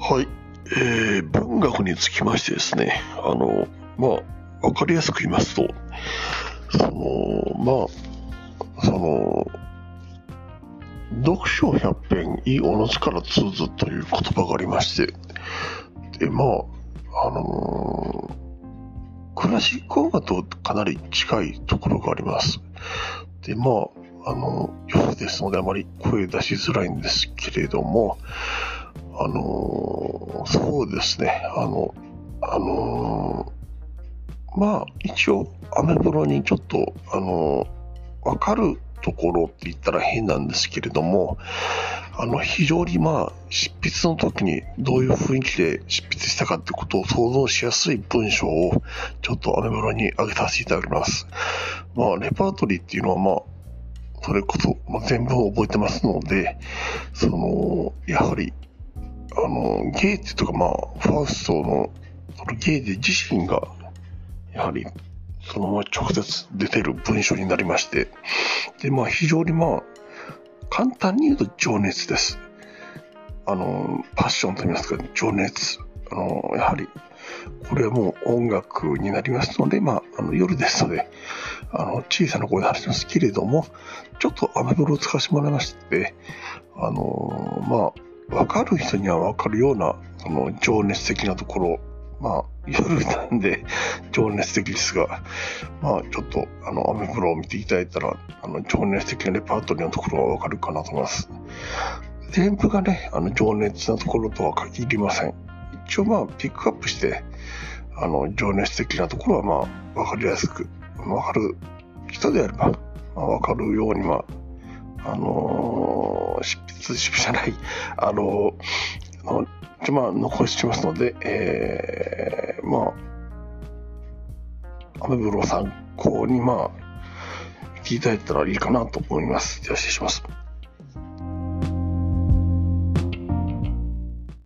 はいえー、文学につきましてですね、あの、まあ、わかりやすく言いますと、その、まあ、その、読書百遍、いいおのずから通ずという言葉がありまして、で、まあ、あのー、クラシック音楽とかなり近いところがあります。で、まあ、あの、夜ですのであまり声出しづらいんですけれども、あのー、そうですね、あの、あのー、まあ、一応、アメブロにちょっと、あのー、わかるところって言ったら変なんですけれども、あの、非常にまあ、執筆の時にどういう雰囲気で執筆したかってことを想像しやすい文章を、ちょっとアメブロに上げさせていただきます。まあ、レパートリーっていうのはまあ、それこそ、まあ、全部覚えてますので、その、やはり、あの、ゲーテとか、まあ、ファーストの、そのゲーテ自身が、やはり、そのまま直接出てる文章になりまして、で、まあ、非常にまあ、簡単に言うと情熱です。あの、パッションと言いますか、情熱。あの、やはり、これはもう音楽になりますので、まあ、あの夜ですので、あの、小さな声で話しますけれども、ちょっとアメブロを使わせてもらいまして、あの、まあ、わかる人にはわかるような、その情熱的なところ、まあ、夜なんで 情熱的ですが、まあ、ちょっと、あの、アメブロを見ていただいたら、あの、情熱的なレパートリーのところはわかるかなと思います。全部がね、あの、情熱なところとは限りません。一応まあ、ピックアップして、あの、情熱的なところはまあ、わかりやすく、わかる人であれば、まあ、わかるように、まあ、あのー、執筆、執筆じゃない、あのー、あまあ、残してますので、えー、まあ、アメブロ参考に、まあ、見ていただいたらいいかなと思います。では、失礼します。